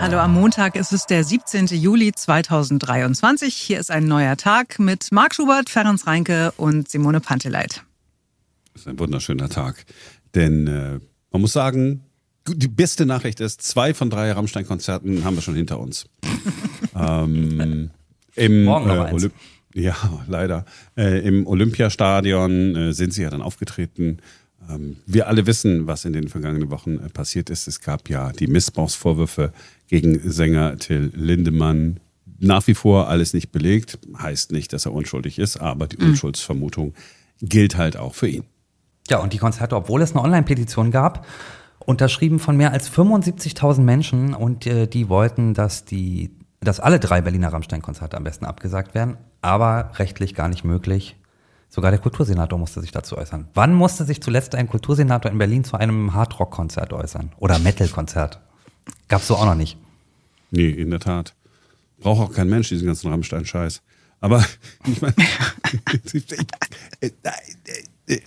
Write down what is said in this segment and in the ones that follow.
Hallo, am Montag ist es der 17. Juli 2023. Hier ist ein neuer Tag mit Marc Schubert, Ferenc Reinke und Simone Panteleit. Das ist ein wunderschöner Tag. Denn äh, man muss sagen, die beste Nachricht ist, zwei von drei Rammstein-Konzerten haben wir schon hinter uns. ähm, im, Morgen noch äh, eins. Ja, leider. Äh, Im Olympiastadion äh, sind sie ja dann aufgetreten. Ähm, wir alle wissen, was in den vergangenen Wochen äh, passiert ist. Es gab ja die Missbrauchsvorwürfe gegen Sänger Till Lindemann. Nach wie vor alles nicht belegt. Heißt nicht, dass er unschuldig ist, aber die Unschuldsvermutung gilt halt auch für ihn. Ja, und die Konzerte, obwohl es eine Online-Petition gab, unterschrieben von mehr als 75.000 Menschen und äh, die wollten, dass die, dass alle drei Berliner Rammstein-Konzerte am besten abgesagt werden, aber rechtlich gar nicht möglich. Sogar der Kultursenator musste sich dazu äußern. Wann musste sich zuletzt ein Kultursenator in Berlin zu einem Hardrock-Konzert äußern? Oder Metal-Konzert? Gab's so auch noch nicht. Nee, in der Tat. Braucht auch kein Mensch diesen ganzen Rammstein-Scheiß. Aber ich meine,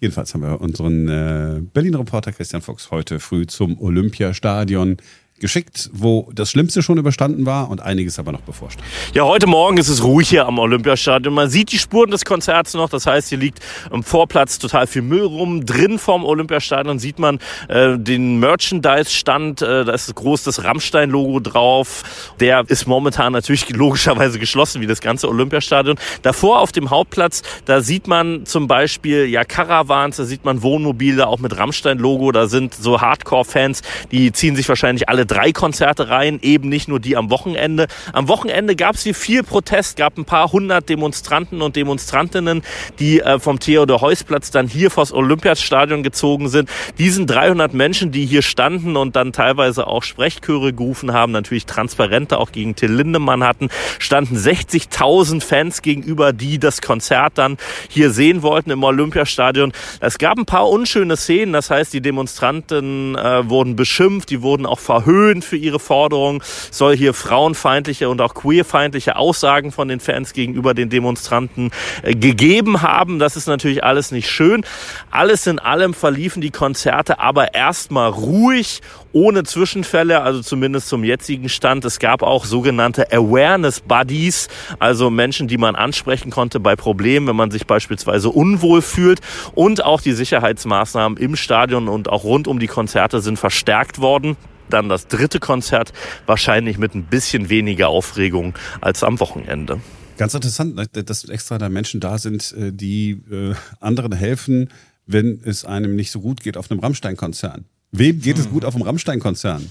jedenfalls haben wir unseren äh, Berliner Reporter Christian Fuchs heute früh zum Olympiastadion geschickt, wo das Schlimmste schon überstanden war und einiges aber noch bevorstand. Ja, heute Morgen ist es ruhig hier am Olympiastadion. Man sieht die Spuren des Konzerts noch. Das heißt, hier liegt am Vorplatz total viel Müll rum. Drin vorm Olympiastadion sieht man äh, den Merchandise-Stand. Äh, da ist groß das Rammstein-Logo drauf. Der ist momentan natürlich logischerweise geschlossen, wie das ganze Olympiastadion. Davor auf dem Hauptplatz, da sieht man zum Beispiel ja Caravans, da sieht man Wohnmobile auch mit Rammstein-Logo. Da sind so Hardcore-Fans, die ziehen sich wahrscheinlich alle drei Konzerte rein, eben nicht nur die am Wochenende. Am Wochenende gab es hier viel Protest, gab ein paar hundert Demonstranten und Demonstrantinnen, die äh, vom Theodor-Heuss-Platz dann hier vors Olympiastadion gezogen sind. Diesen 300 Menschen, die hier standen und dann teilweise auch Sprechchöre gerufen haben, natürlich Transparente auch gegen Till Lindemann hatten, standen 60.000 Fans gegenüber, die das Konzert dann hier sehen wollten im Olympiastadion. Es gab ein paar unschöne Szenen, das heißt, die Demonstranten äh, wurden beschimpft, die wurden auch verhöhnt für ihre Forderungen. Soll hier frauenfeindliche und auch queerfeindliche Aussagen von den Fans gegenüber den Demonstranten äh, gegeben haben. Das ist natürlich alles nicht schön. Alles in allem verliefen die Konzerte aber erstmal ruhig ohne Zwischenfälle, also zumindest zum jetzigen Stand. Es gab auch sogenannte Awareness Buddies, also Menschen, die man ansprechen konnte bei Problemen, wenn man sich beispielsweise unwohl fühlt. Und auch die Sicherheitsmaßnahmen im Stadion und auch rund um die Konzerte sind verstärkt worden. Dann das dritte Konzert, wahrscheinlich mit ein bisschen weniger Aufregung als am Wochenende. Ganz interessant, ne, dass extra da Menschen da sind, äh, die äh, anderen helfen, wenn es einem nicht so gut geht auf einem Rammstein-Konzern. Wem geht es gut auf einem Rammstein-Konzern?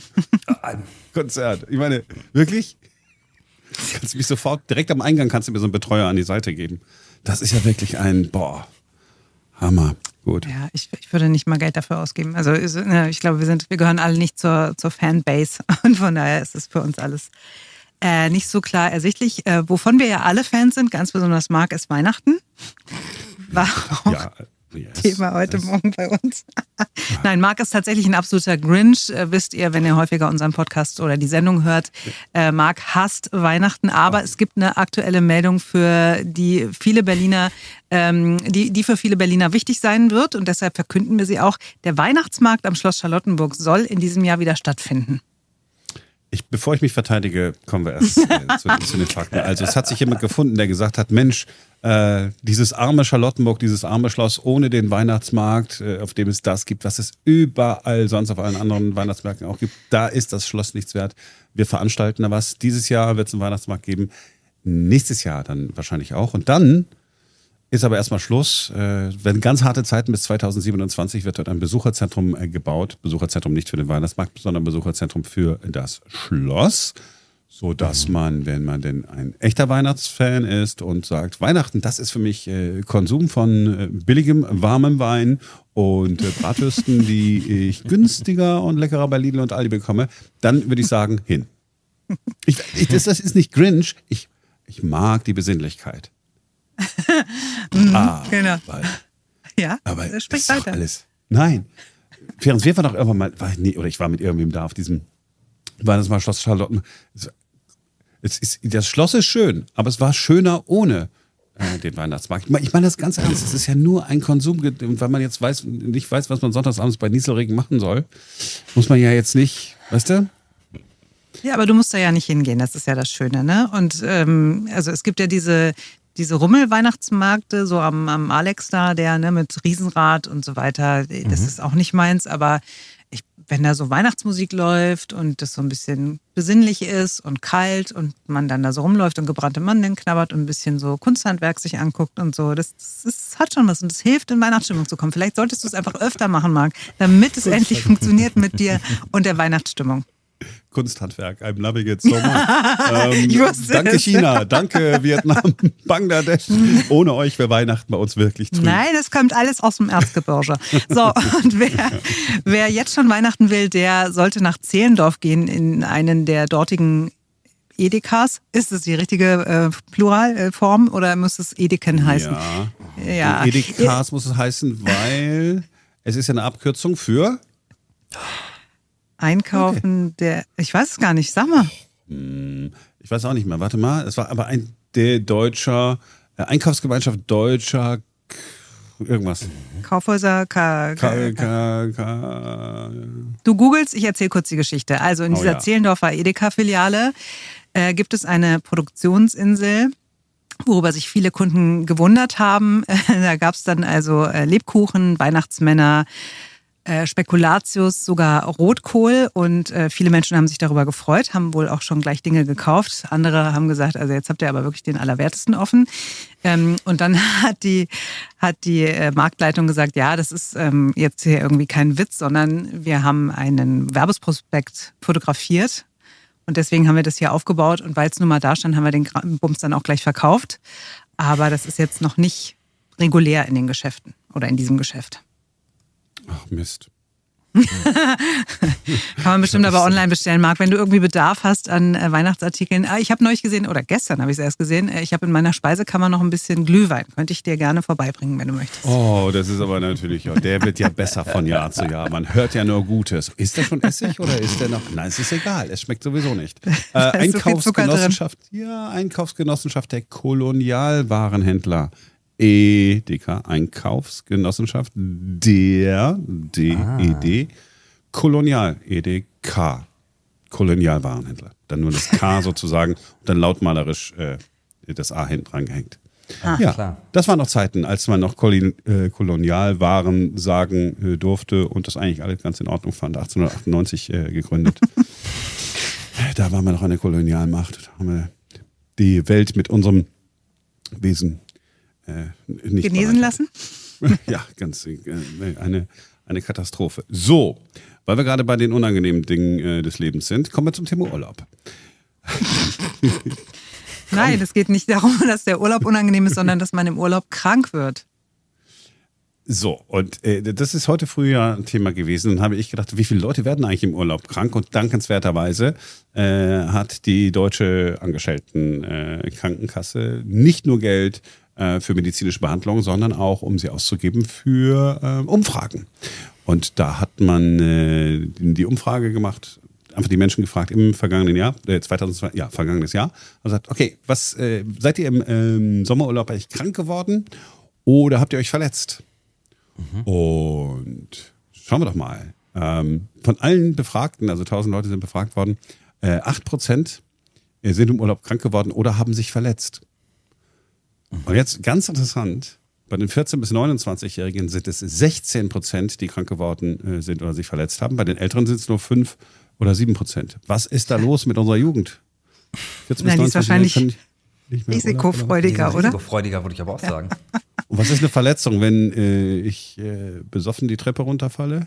Konzert. Ich meine, wirklich? Kannst du mich sofort, direkt am Eingang kannst du mir so einen Betreuer an die Seite geben. Das ist ja wirklich ein, boah, Hammer. Gut. Ja, ich, ich würde nicht mal Geld dafür ausgeben. Also ne, ich glaube, wir sind, wir gehören alle nicht zur, zur Fanbase und von daher ist es für uns alles äh, nicht so klar ersichtlich. Äh, wovon wir ja alle Fans sind, ganz besonders Marc, ist Weihnachten. War auch Ja, yes. Thema heute Yes. Morgen bei uns. Nein, Marc ist tatsächlich ein absoluter Grinch. Äh, wisst ihr, wenn ihr häufiger unseren Podcast oder die Sendung hört. Äh, Marc hasst Weihnachten, aber es gibt eine aktuelle Meldung für die viele Berliner, ähm, die, die für viele Berliner wichtig sein wird. Und deshalb verkünden wir sie auch. Der Weihnachtsmarkt am Schloss Charlottenburg soll in diesem Jahr wieder stattfinden. Ich, bevor ich mich verteidige, kommen wir erst äh, zu, zu den Fakten. Also es hat sich jemand gefunden, der gesagt hat, Mensch, äh, dieses arme Charlottenburg, dieses arme Schloss ohne den Weihnachtsmarkt, äh, auf dem es das gibt, was es überall sonst auf allen anderen Weihnachtsmärkten auch gibt, da ist das Schloss nichts wert. Wir veranstalten da was. Dieses Jahr wird es einen Weihnachtsmarkt geben. Nächstes Jahr dann wahrscheinlich auch. Und dann ist aber erstmal Schluss. Äh, werden ganz harte Zeiten bis 2027 wird dort ein Besucherzentrum äh, gebaut. Besucherzentrum nicht für den Weihnachtsmarkt, sondern Besucherzentrum für das Schloss. So dass man, wenn man denn ein echter Weihnachtsfan ist und sagt, Weihnachten, das ist für mich äh, Konsum von äh, billigem, warmem Wein und äh, Bratwürsten, die ich günstiger und leckerer bei Lidl und Aldi bekomme, dann würde ich sagen, hin. Ich, ich, das, das ist nicht Grinch. Ich, ich mag die Besinnlichkeit. Ah, genau. weil, Ja, aber das das spricht ist doch weiter. alles. Nein. Ferenc, wir waren doch irgendwann mal, war, nee, oder ich war mit irgendwem da auf diesem Weihnachtsmarkt Schloss Charlotten. Es, ist, das Schloss ist schön, aber es war schöner ohne äh, den Weihnachtsmarkt. Ich meine ich meine das ganz ernst. Es ist ja nur ein Konsum, und weil man jetzt weiß, nicht weiß, was man sonntagsabends bei Nieselregen machen soll, muss man ja jetzt nicht, weißt du? Ja, aber du musst da ja nicht hingehen, das ist ja das Schöne, ne? Und ähm, also es gibt ja diese, diese Rummel-Weihnachtsmärkte, so am, am Alex da, der ne, mit Riesenrad und so weiter, das Mhm. ist auch nicht meins, aber ich, wenn da so Weihnachtsmusik läuft und das so ein bisschen besinnlich ist und kalt und man dann da so rumläuft und gebrannte Mandeln knabbert und ein bisschen so Kunsthandwerk sich anguckt und so, das, das, das hat schon was und das hilft, in Weihnachtsstimmung zu kommen. Vielleicht solltest du es einfach öfter machen, Marc, damit es endlich funktioniert mit dir und der Weihnachtsstimmung. Kunsthandwerk, I'm loving it so much. ähm, danke es. China, danke Vietnam, Bangladesch. Ohne euch wäre Weihnachten bei uns wirklich trüb. Nein, es kommt alles aus dem Erzgebirge. So, und wer, wer jetzt schon Weihnachten will, der sollte nach Zehlendorf gehen in einen der dortigen Edekas. Ist es die richtige äh, Pluralform oder muss es Edeken heißen? Ja. Ja. Edekas muss es heißen, weil es ist ja eine Abkürzung für Einkaufen der, ich weiß es gar nicht, sag mal. ich weiß auch nicht mehr, warte mal, es war aber ein der deutscher äh, Einkaufsgemeinschaft deutscher irgendwas. Kaufhäuser, K, K, K, K, Du googelst, ich erzähle kurz die Geschichte. Also in Oh dieser. Zehlendorfer Edeka-Filiale äh, gibt es eine Produktionsinsel, worüber sich viele Kunden gewundert haben. da gab es dann also äh, Lebkuchen, Weihnachtsmänner, äh, Spekulatius, sogar Rotkohl und äh, viele Menschen haben sich darüber gefreut, haben wohl auch schon gleich Dinge gekauft. Andere haben gesagt, also jetzt habt ihr aber wirklich den Allerwertesten offen. Ähm, und dann hat die, hat die äh, Marktleitung gesagt, ja, das ist ähm, jetzt hier irgendwie kein Witz, sondern wir haben einen Werbesprospekt fotografiert und deswegen haben wir das hier aufgebaut und weil es nun mal da stand, haben wir den Bums dann auch gleich verkauft. Aber das ist jetzt noch nicht regulär in den Geschäften oder in diesem Geschäft. Ach Mist. Kann man bestimmt aber online bestellen, Marc, wenn du irgendwie Bedarf hast an äh, Weihnachtsartikeln. Ah, ich habe neulich gesehen, oder gestern habe ich es erst gesehen, äh, ich habe in meiner Speisekammer noch ein bisschen Glühwein. Könnte ich dir gerne vorbeibringen, wenn du möchtest. Oh, das ist aber natürlich, ja, der wird ja besser von Jahr zu Jahr. Man hört ja nur Gutes. Ist der schon Essig oder ist der noch? Nein, es ist egal. Es schmeckt sowieso nicht. Äh. Einkaufsgenossenschaft, ja, Einkaufsgenossenschaft der Kolonialwarenhändler. EDK, Einkaufsgenossenschaft der DED, Kolonial, EDK, Kolonialwarenhändler. Dann nur das K sozusagen und dann lautmalerisch äh, das A hinten dran gehängt. ja, klar. das waren noch Zeiten, als man noch Kolin äh, Kolonialwaren sagen äh, durfte und das eigentlich alles ganz in Ordnung fand. 1898 äh, gegründet. da waren wir noch eine Kolonialmacht. Da haben wir die Welt mit unserem Wesen äh, nicht Genesen lassen? Ja, ganz äh, eine, eine Katastrophe. So, weil wir gerade bei den unangenehmen Dingen äh, des Lebens sind, kommen wir zum Thema Urlaub. Nein, es geht nicht darum, dass der Urlaub unangenehm ist, sondern dass man im Urlaub krank wird. So, und äh, das ist heute früh ja ein Thema gewesen. Dann habe ich gedacht, wie viele Leute werden eigentlich im Urlaub krank? Und dankenswerterweise äh, hat die deutsche Angestellten äh, Krankenkasse nicht nur Geld äh, für medizinische Behandlung, sondern auch, um sie auszugeben für äh, Umfragen. Und da hat man äh, die Umfrage gemacht, einfach die Menschen gefragt im vergangenen Jahr, äh, 2002, ja, vergangenes Jahr, und sagt, okay, was äh, seid ihr im ähm, Sommerurlaub eigentlich krank geworden oder habt ihr euch verletzt? Und schauen wir doch mal. Ähm, von allen Befragten, also 1000 Leute sind befragt worden, äh, 8% sind im Urlaub krank geworden oder haben sich verletzt. Und jetzt ganz interessant, bei den 14- bis 29-Jährigen sind es 16 Prozent, die krank geworden äh, sind oder sich verletzt haben. Bei den Älteren sind es nur 5 oder 7 Prozent. Was ist da los mit unserer Jugend? 14 Nein, die ist wahrscheinlich können nicht mehr oder? Risikofreudiger, oder? Freudiger, würde ich aber auch sagen. Und was ist eine Verletzung, wenn äh, ich äh, besoffen die Treppe runterfalle?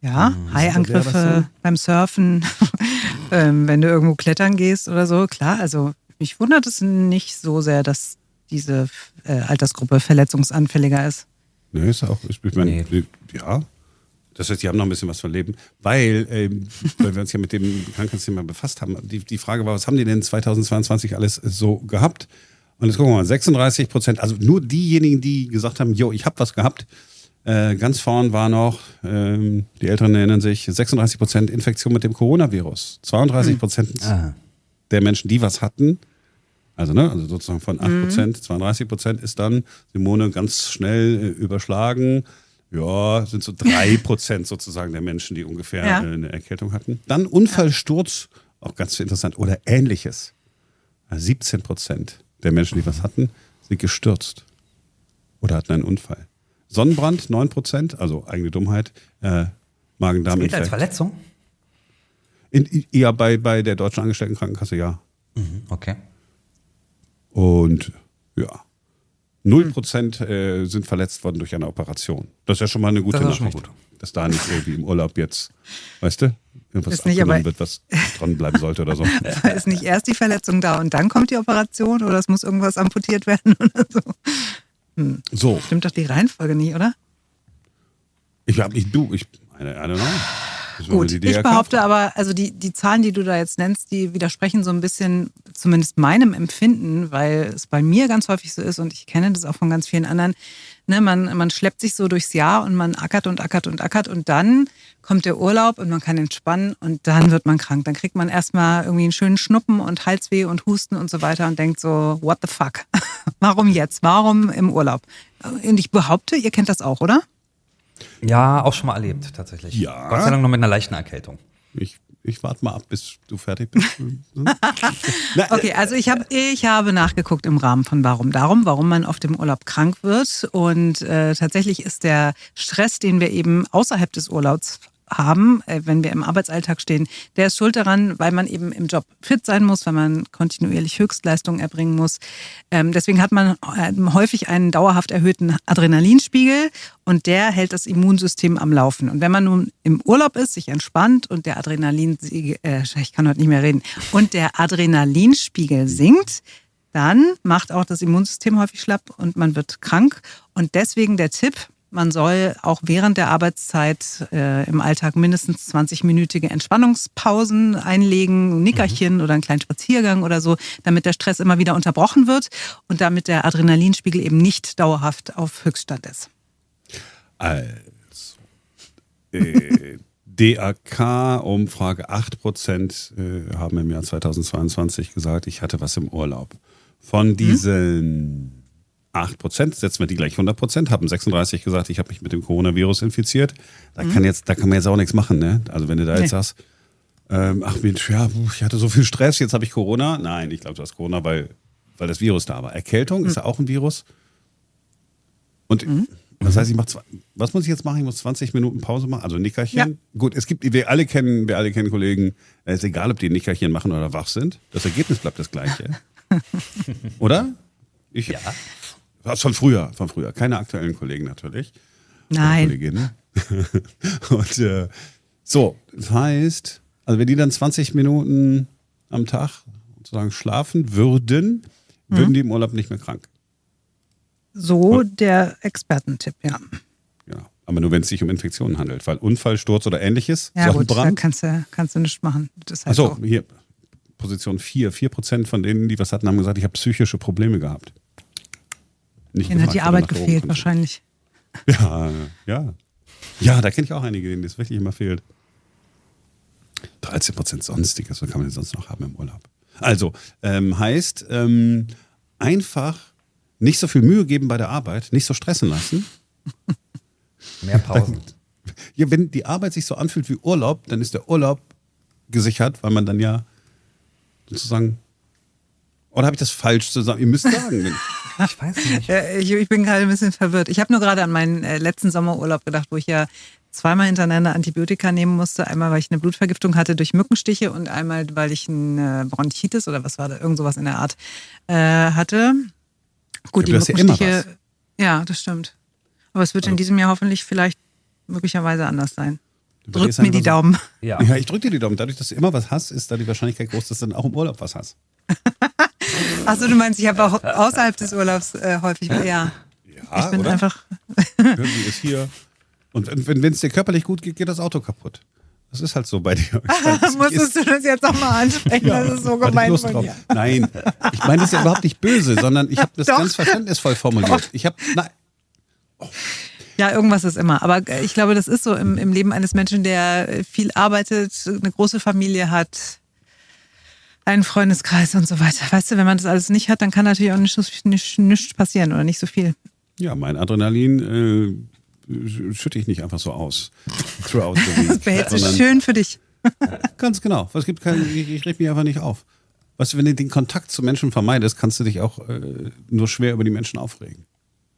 Ja, das Haiangriffe so? beim Surfen, ähm, wenn du irgendwo klettern gehst oder so. Klar, also mich wundert es nicht so sehr, dass diese äh, Altersgruppe verletzungsanfälliger ist. Ne, ist auch, ich meine, Nee. ja. Das heißt, die haben noch ein bisschen was von Leben, weil, ähm, weil wir uns ja mit dem Krankheitsthema befasst haben. Die, die Frage war, was haben die denn 2022 alles so gehabt? Und jetzt gucken wir mal, 36 Prozent, also nur diejenigen, die gesagt haben, jo, ich habe was gehabt. Äh, ganz vorn war noch, ähm, die Älteren erinnern sich, 36 Prozent Infektion mit dem Coronavirus. 32 Prozent Ah. der Menschen, die was hatten, also, ne, also sozusagen von 8%, 32 Prozent ist dann Simone ganz schnell äh, überschlagen. Ja, sind so 3 Prozent sozusagen der Menschen, die ungefähr Ja. äh, eine Erkältung hatten. Dann Unfallsturz auch ganz interessant, oder ähnliches. 17 Prozent der Menschen, die was hatten, sind gestürzt oder hatten einen Unfall. Sonnenbrand 9 Prozent, also eigene Dummheit, äh, Magen-Darm-Infekt. als Verletzung? In, ja, bei, bei der Deutschen Angestelltenkrankenkasse ja. Mhm, okay. Und ja, 0 Prozent äh, sind verletzt worden durch eine Operation. Das ist ja schon mal eine gute Das Nachricht. gut. Dass da nicht irgendwie im Urlaub jetzt, weißt du, irgendwas Ist nicht, abgenommen aber- wird, was dranbleiben sollte oder so. Ist nicht erst die Verletzung da und dann kommt die Operation oder es muss irgendwas amputiert werden oder so? So, Stimmt doch die Reihenfolge nicht, oder? ich habe nicht du, ich, I don't know. Gut, ich behaupte aber, also die, die Zahlen, die du da jetzt nennst, die widersprechen so ein bisschen zumindest meinem Empfinden, weil es bei mir ganz häufig so ist und ich kenne das auch von ganz vielen anderen. Ne, man, man schleppt sich so durchs Jahr und man ackert und ackert und ackert und dann kommt der Urlaub und man kann entspannen und dann wird man krank. Dann kriegt man erstmal irgendwie einen schönen Schnuppen und Halsweh und Husten und so weiter und denkt so, what the fuck? Warum jetzt? Warum im Urlaub? Und ich behaupte, ihr kennt das auch, oder? Ja, auch schon mal erlebt, tatsächlich. Ja. Gott sei Dank noch mit einer leichten Erkältung. Ich, ich warte mal ab, bis du fertig bist. Na, Okay, also ich, hab, ich habe nachgeguckt im Rahmen von Warum Darum, warum man auf dem Urlaub krank wird. Und äh, tatsächlich ist der Stress, den wir eben außerhalb des Urlaubs haben, äh, wenn wir im Arbeitsalltag stehen, der ist schuld daran, weil man eben im Job fit sein muss, weil man kontinuierlich Höchstleistungen erbringen muss. Ähm, deswegen hat man äh, häufig einen dauerhaft erhöhten Adrenalinspiegel und der hält das Immunsystem am Laufen. Und wenn man nun im Urlaub ist, sich entspannt und der Adrenalin, äh, ich kann heute nicht mehr reden, und der Adrenalinspiegel sinkt, dann macht auch das Immunsystem häufig schlapp und man wird krank. Und deswegen der Tipp, man soll auch während der Arbeitszeit äh, im Alltag mindestens 20-minütige Entspannungspausen einlegen, ein Nickerchen oder einen kleinen Spaziergang oder so, damit der Stress immer wieder unterbrochen wird und damit der Adrenalinspiegel eben nicht dauerhaft auf Höchststand ist. Also, äh, DAK-Umfrage 8% äh, haben im Jahr 2022 gesagt, ich hatte was im Urlaub. Von diesen 8%, setzen wir die gleich 100%, haben 36 gesagt, ich habe mich mit dem Coronavirus infiziert. Da, kann jetzt, da kann man jetzt auch nichts machen. Ne? Also wenn du da jetzt Nee. sagst, ähm, ach Mensch, ja, ich hatte so viel Stress, jetzt habe ich Corona. Nein, ich glaube, du hast Corona, weil, weil das Virus da war. Erkältung ist ja auch ein Virus. Und das heißt, ich mach zwei, was muss ich jetzt machen? Ich muss 20 Minuten Pause machen, also Nickerchen. Ja. Gut, es gibt, wir alle kennen, wir alle kennen Kollegen, es ist egal, ob die Nickerchen machen oder wach sind. Das Ergebnis bleibt das gleiche. oder? Ich, Ja. Was von früher, von früher. Keine aktuellen Kollegen natürlich. Nein. Kolleginnen. Und äh, so, das heißt, also wenn die dann 20 Minuten am Tag sozusagen schlafen würden, würden die im Urlaub nicht mehr krank. So der Expertentipp, ja. Ja. Aber nur wenn es sich um Infektionen handelt, weil Unfall, Sturz oder ähnliches, Ja gut, da kannst du, kannst du nichts machen. Das halt Achso, so. hier, Position 4. 4 Prozent von denen, die was hatten, haben gesagt, ich habe psychische Probleme gehabt. Nicht Denen hat die Arbeit gefehlt wahrscheinlich. Ja, ja. Ja, da kenne ich auch einige, denen das wirklich immer fehlt. 13 Prozent Sonstiges, was kann man denn sonst noch haben im Urlaub? Also, ähm, heißt, ähm, einfach nicht so viel Mühe geben bei der Arbeit, nicht so stressen lassen. Mehr Pausen. Ja, wenn die Arbeit sich so anfühlt wie Urlaub, dann ist der Urlaub gesichert, weil man dann ja sozusagen. Oder habe ich das falsch zusammen? Ihr müsst sagen. Ich weiß nicht. Ja, ich, ich bin gerade ein bisschen verwirrt. Ich habe nur gerade an meinen äh, letzten Sommerurlaub gedacht, wo ich ja zweimal hintereinander Antibiotika nehmen musste. Einmal, weil ich eine Blutvergiftung hatte durch Mückenstiche und einmal, weil ich eine Bronchitis oder was war da, irgend sowas in der Art äh, hatte. Gut, Ja, die Mückenstiche. Ja, das stimmt. Aber es wird in Also- diesem Jahr hoffentlich vielleicht möglicherweise anders sein. Drückt verlierst mir die so- Daumen. Ja. Ja, ich drücke dir die Daumen. Dadurch, dass du immer was hast, ist da die Wahrscheinlichkeit groß, dass du dann auch im Urlaub was hast. Achso, du meinst, ich habe auch außerhalb des Urlaubs äh, häufig. Ja, Ja, ich bin oder? einfach. Irgendwie ist hier. Und wenn es dir körperlich gut geht, geht das Auto kaputt. Das ist halt so bei dir. Musstest du das jetzt nochmal ansprechen? das ist so gemein von dir. Nein, ich meine das ist ja überhaupt nicht böse, sondern ich habe das Doch. ganz verständnisvoll formuliert. Ich habe, nein, Ja, irgendwas ist immer. Aber äh, ich glaube, das ist so im, im Leben eines Menschen, der viel arbeitet, eine große Familie hat, einen Freundeskreis und so weiter. Weißt du, wenn man das alles nicht hat, dann kann natürlich auch nichts nicht, nicht passieren oder nicht so viel. ja, mein Adrenalin äh, schütte ich nicht einfach so aus. Throughout the week. Das behältst du schön für dich. Ganz genau. Es gibt kein, ich, ich reg mich einfach nicht auf. Weißt du, wenn du den Kontakt zu Menschen vermeidest, kannst du dich auch äh, nur schwer über die Menschen aufregen.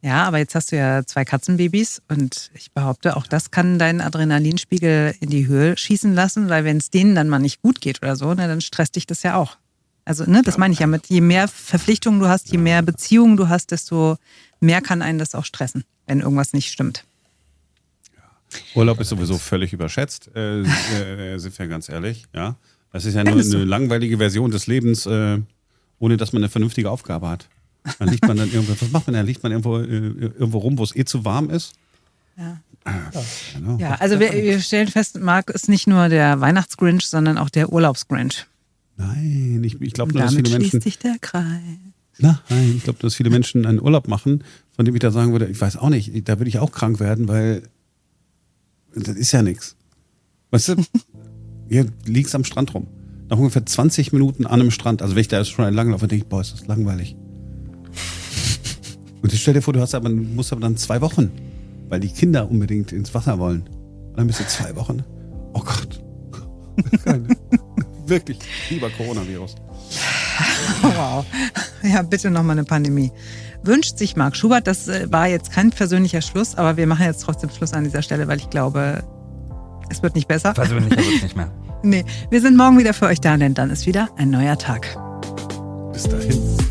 Ja, aber jetzt hast du ja zwei Katzenbabys und ich behaupte, auch das kann deinen Adrenalinspiegel in die Höhe schießen lassen, weil wenn es denen dann mal nicht gut geht oder so, ne, dann stresst dich das ja auch. Also, ne, das meine ich ja mit, je mehr Verpflichtungen du hast, je mehr Beziehungen du hast, desto mehr kann einen das auch stressen, wenn irgendwas nicht stimmt. Urlaub ist sowieso völlig überschätzt, äh, äh, sind wir ganz ehrlich. Ja, Das ist ja nur eine langweilige Version des Lebens, äh, ohne dass man eine vernünftige Aufgabe hat. Dann liegt man dann irgendwo, was macht man da? Liegt man irgendwo, äh, irgendwo rum, wo es eh zu warm ist? Ja. Genau. Ja, also wir, wir stellen fest, Marc ist nicht nur der Weihnachtsgrinch, sondern auch der Urlaubsgrinch. Nein, ich, ich glaube nur, dass viele schließt Menschen. sich der Kreis. Nein, ich glaube, dass viele Menschen einen Urlaub machen, von dem ich da sagen würde, ich weiß auch nicht, da würde ich auch krank werden, weil das ist ja nichts. Weißt du, hier liegst am Strand rum. Nach ungefähr 20 Minuten an einem Strand, also wenn ich da jetzt schon entlang laufe, denke ich, boah, ist das langweilig. Und ich stell dir vor, du hast aber, musst aber dann zwei Wochen, weil die Kinder unbedingt ins Wasser wollen. Und dann bist du zwei Wochen. Oh Gott. Wirklich, lieber Coronavirus. Wow. Ja, bitte nochmal eine Pandemie. Wünscht sich Marc Schubert, das äh, war jetzt kein persönlicher Schluss, aber wir machen jetzt trotzdem Schluss an dieser Stelle, weil ich glaube, es wird nicht besser. Persönlicher wird es nicht mehr. Nee, wir sind morgen wieder für euch da, denn dann ist wieder ein neuer Tag. Bis dahin.